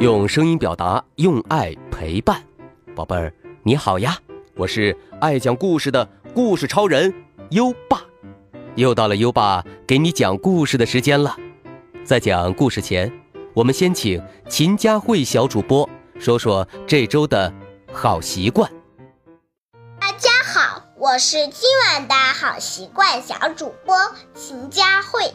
用声音表达，用爱陪伴，宝贝儿，你好呀！我是爱讲故事的故事超人优爸，又到了优爸给你讲故事的时间了。在讲故事前，我们先请秦佳慧小主播说说这周的好习惯。大家好，我是今晚的好习惯小主播秦佳慧。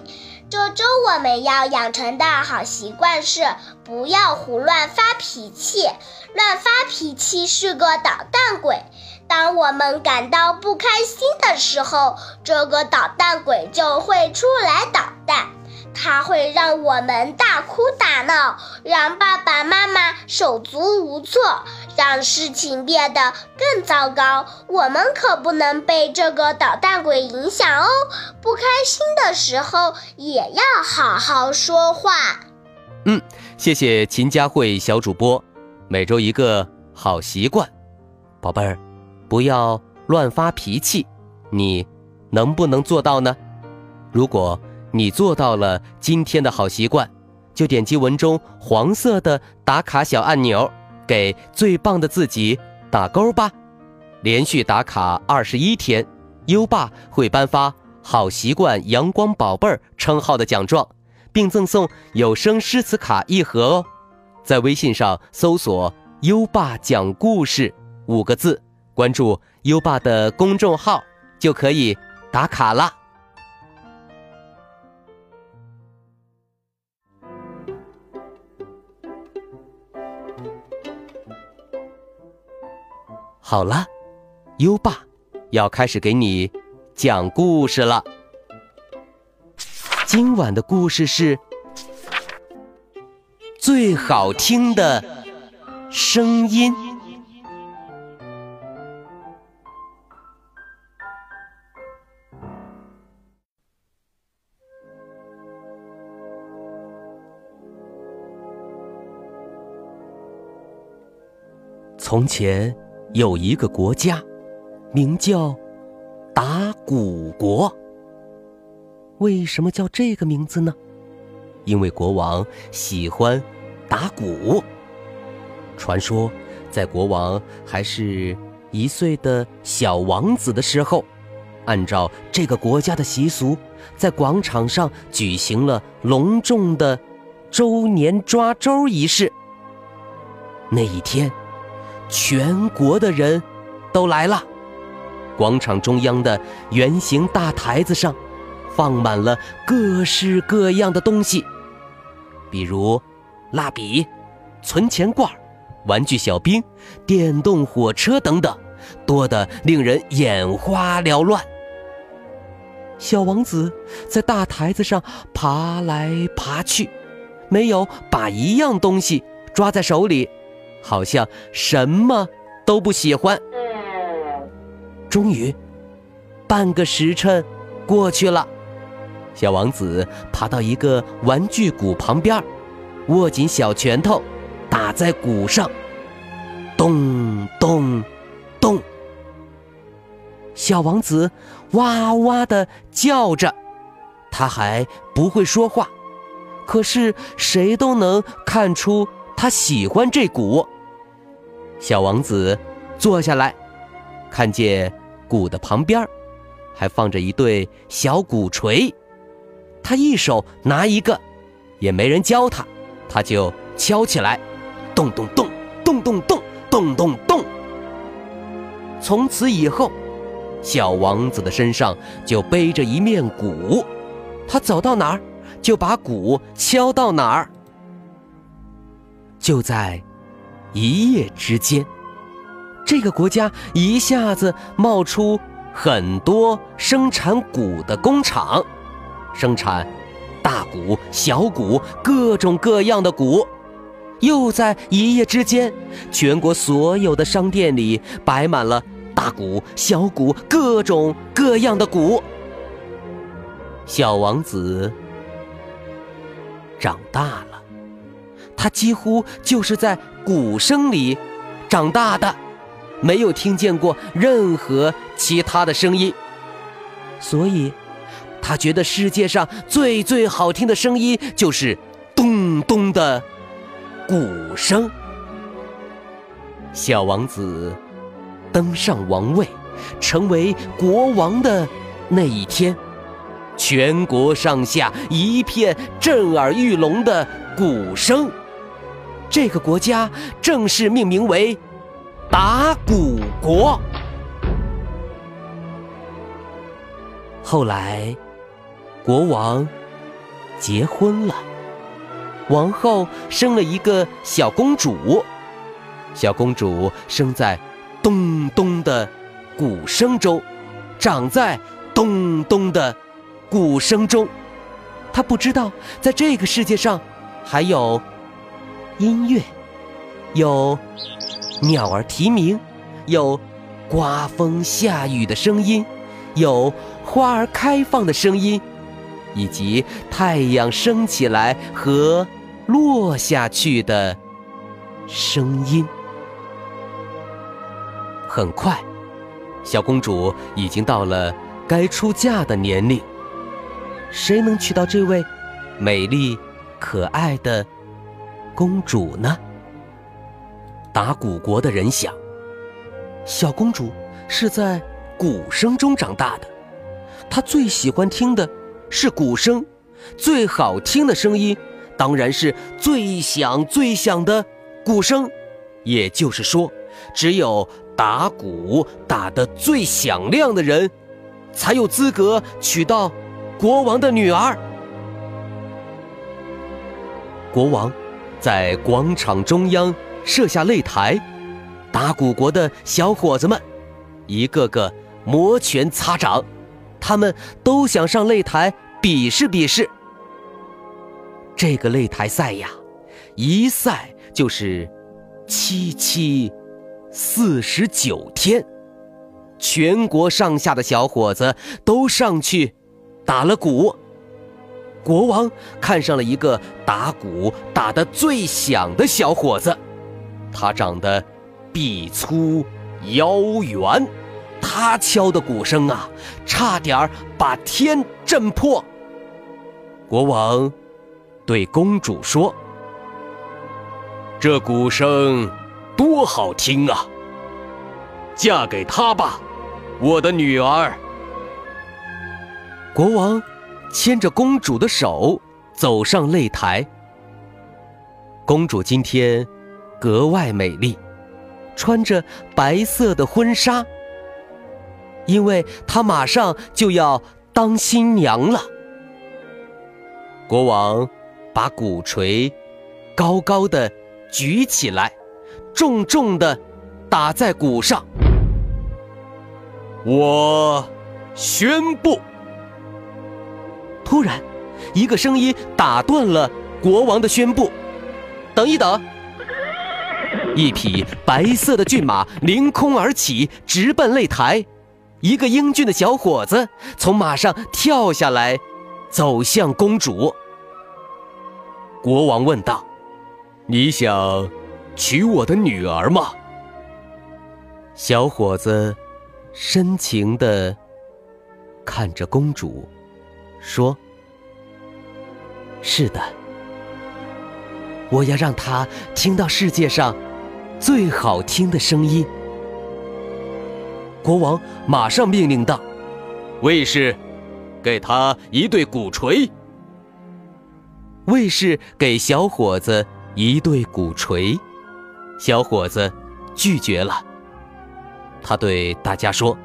这周我们要养成的好习惯是不要胡乱发脾气。乱发脾气是个捣蛋鬼。当我们感到不开心的时候，这个捣蛋鬼就会出来捣蛋。它会让我们大哭大闹，让爸爸妈妈手足无措，让事情变得更糟糕。我们可不能被这个捣蛋鬼影响哦！不开心的时候也要好好说话。嗯，谢谢秦佳慧小主播。每周一个好习惯，宝贝儿，不要乱发脾气，你能不能做到呢？如果你做到了今天的好习惯，就点击文中黄色的打卡小按钮，给最棒的自己打勾吧。连续打卡二十一天，优爸会颁发“好习惯阳光宝贝儿”称号的奖状，并赠送有声诗词卡一盒哦。在微信上搜索“优爸讲故事”五个字，关注优爸的公众号就可以打卡啦。好了，优爸要开始给你讲故事了。今晚的故事是。最好听的声音。从前有一个国家，名叫打鼓国。为什么叫这个名字呢？因为国王喜欢。打鼓。传说，在国王还是一岁的小王子的时候，按照这个国家的习俗，在广场上举行了隆重的周年抓周仪式。那一天，全国的人都来了。广场中央的圆形大台子上，放满了各式各样的东西，比如。蜡笔、存钱罐、玩具小兵、电动火车等等，多得令人眼花缭乱。小王子在大台子上爬来爬去，没有把一样东西抓在手里，好像什么都不喜欢。终于，半个时辰过去了，小王子爬到一个玩具鼓旁边握紧小拳头，打在鼓上，咚咚咚。小王子哇哇的叫着，他还不会说话，可是谁都能看出他喜欢这鼓。小王子坐下来，看见鼓的旁边还放着一对小鼓槌，他一手拿一个，也没人教他。他就敲起来，咚咚咚，咚咚咚，咚咚咚。从此以后，小王子的身上就背着一面鼓，他走到哪儿就把鼓敲到哪儿。就在一夜之间，这个国家一下子冒出很多生产鼓的工厂，生产。大鼓、小鼓，各种各样的鼓，又在一夜之间，全国所有的商店里摆满了大鼓、小鼓，各种各样的鼓。小王子长大了，他几乎就是在鼓声里长大的，没有听见过任何其他的声音，所以。他觉得世界上最最好听的声音就是咚咚的鼓声。小王子登上王位，成为国王的那一天，全国上下一片震耳欲聋的鼓声。这个国家正式命名为打鼓国。后来，国王结婚了，王后生了一个小公主。小公主生在咚咚的鼓声中，长在咚咚的鼓声中。她不知道，在这个世界上还有音乐，有鸟儿啼鸣，有刮风下雨的声音，有花儿开放的声音，以及太阳升起来和落下去的声音。很快，小公主已经到了该出嫁的年龄。谁能娶到这位美丽可爱的公主呢？打鼓国的人想，小公主是在鼓声中长大的，她最喜欢听的是鼓声，最好听的声音当然是最响最响的鼓声。也就是说，只有。打鼓打得最响亮的人，才有资格娶到国王的女儿。国王在广场中央设下擂台，打鼓国的小伙子们一个个摩拳擦掌，他们都想上擂台比试比试。这个擂台赛呀，一赛就是七七。四十九天，全国上下的小伙子都上去打了鼓。国王看上了一个打鼓打得最响的小伙子，他长得臂粗腰圆，他敲的鼓声啊，差点把天震破。国王对公主说：“这鼓声。”多好听啊！嫁给他吧，我的女儿。国王牵着公主的手走上擂台。公主今天格外美丽，穿着白色的婚纱，因为她马上就要当新娘了。国王把鼓槌高高的举起来。重重的打在鼓上，我宣布。突然，一个声音打断了国王的宣布。等一等！一匹白色的骏马凌空而起，直奔擂台。一个英俊的小伙子从马上跳下来，走向公主。国王问道：“你想？”娶我的女儿吗？小伙子深情的看着公主，说：“是的，我要让他听到世界上最好听的声音。”国王马上命令道：“卫士，给他一对鼓槌。”卫士给小伙子一对鼓槌。小伙子拒绝了。他对大家说：“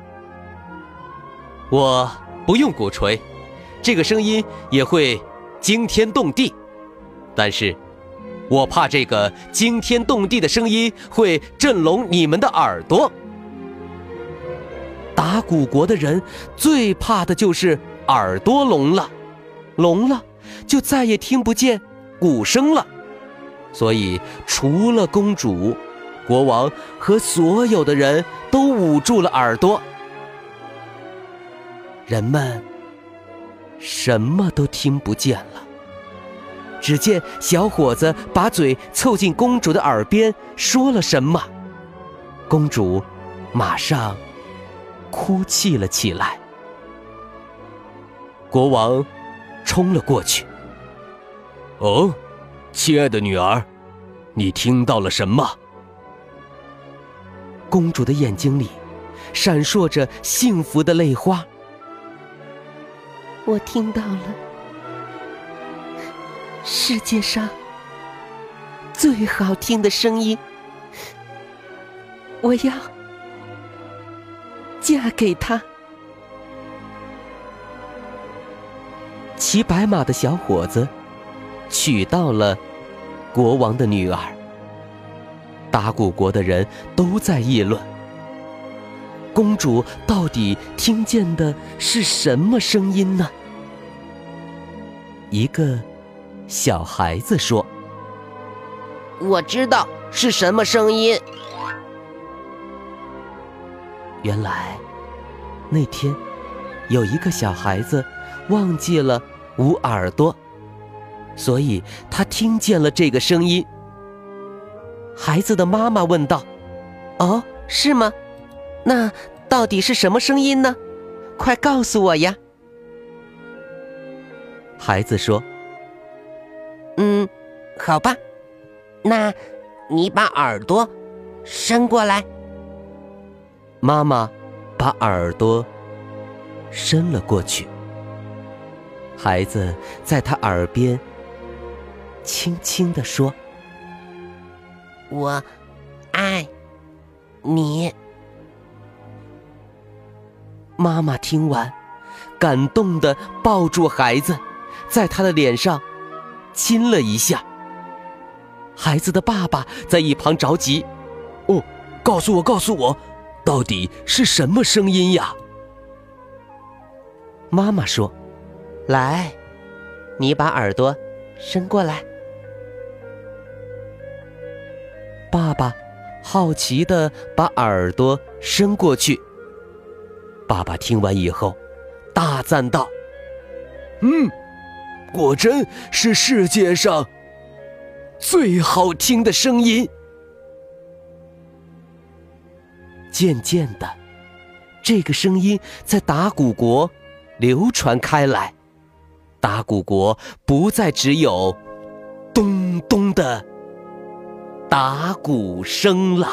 我不用鼓槌，这个声音也会惊天动地。但是，我怕这个惊天动地的声音会震聋你们的耳朵。打鼓国的人最怕的就是耳朵聋了，聋了就再也听不见鼓声了。”所以，除了公主，国王和所有的人都捂住了耳朵。人们什么都听不见了。只见小伙子把嘴凑近公主的耳边，说了什么，公主马上哭泣了起来。国王冲了过去。哦。亲爱的女儿，你听到了什么？公主的眼睛里闪烁着幸福的泪花。我听到了世界上最好听的声音。我要嫁给他。骑白马的小伙子娶到了国王的女儿。达古国的人都在议论：公主到底听见的是什么声音呢？一个小孩子说：“我知道是什么声音。”原来那天有一个小孩子忘记了捂耳朵，所以他听见了这个声音。孩子的妈妈问道：“哦，是吗？那到底是什么声音呢？快告诉我呀！”孩子说：“嗯，好吧，那，你把耳朵伸过来。”妈妈把耳朵伸了过去，孩子在他耳边轻轻地说：“我爱你。”妈妈听完，感动的抱住孩子，在他的脸上亲了一下。孩子的爸爸在一旁着急：“哦，告诉我，告诉我。”到底是什么声音呀？妈妈说：“来，你把耳朵伸过来。”爸爸好奇的把耳朵伸过去。爸爸听完以后，大赞道：“嗯，果真是世界上最好听的声音。”渐渐的，这个声音在打鼓国流传开来，打鼓国不再只有咚咚的打鼓声了。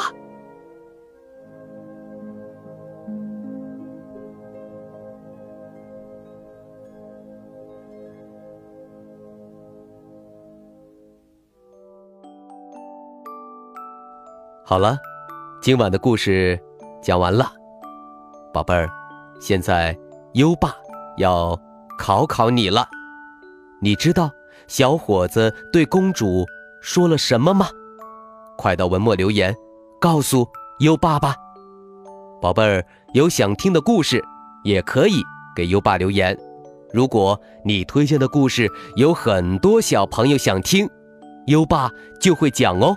好了，今晚的故事。讲完了，宝贝儿，现在优爸要考考你了。你知道小伙子对公主说了什么吗？快到文末留言，告诉优爸吧。宝贝儿，有想听的故事，也可以给优爸留言。如果你推荐的故事有很多小朋友想听，优爸就会讲哦。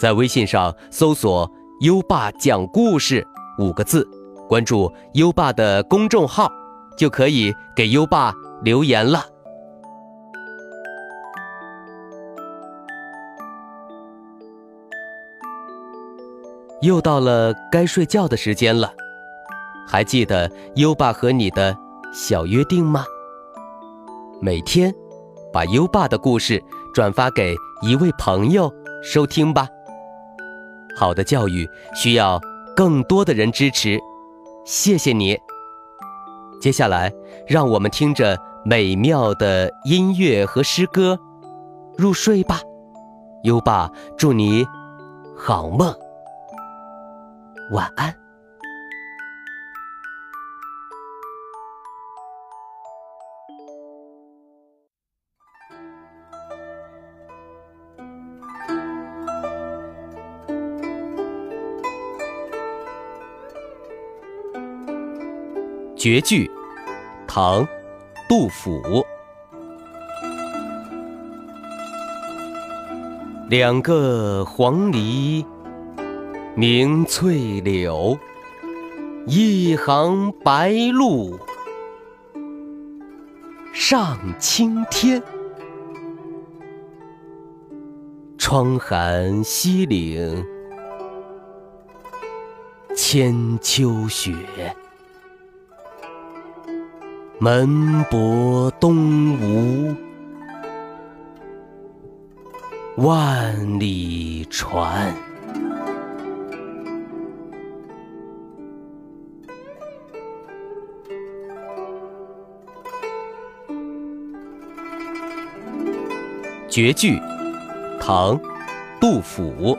在微信上搜索。优爸讲故事五个字，关注优爸的公众号，就可以给优爸留言了。又到了该睡觉的时间了，还记得优爸和你的小约定吗？每天把优爸的故事转发给一位朋友收听吧。好的教育需要更多的人支持，谢谢你。接下来，让我们听着美妙的音乐和诗歌入睡吧。优爸，祝你好梦，晚安。绝句，唐，杜甫。两个黄鹂鸣翠柳，一行白鹭上青天。窗含西岭千秋雪。门泊东吴万里船。绝句，唐，杜甫。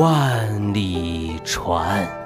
万里船。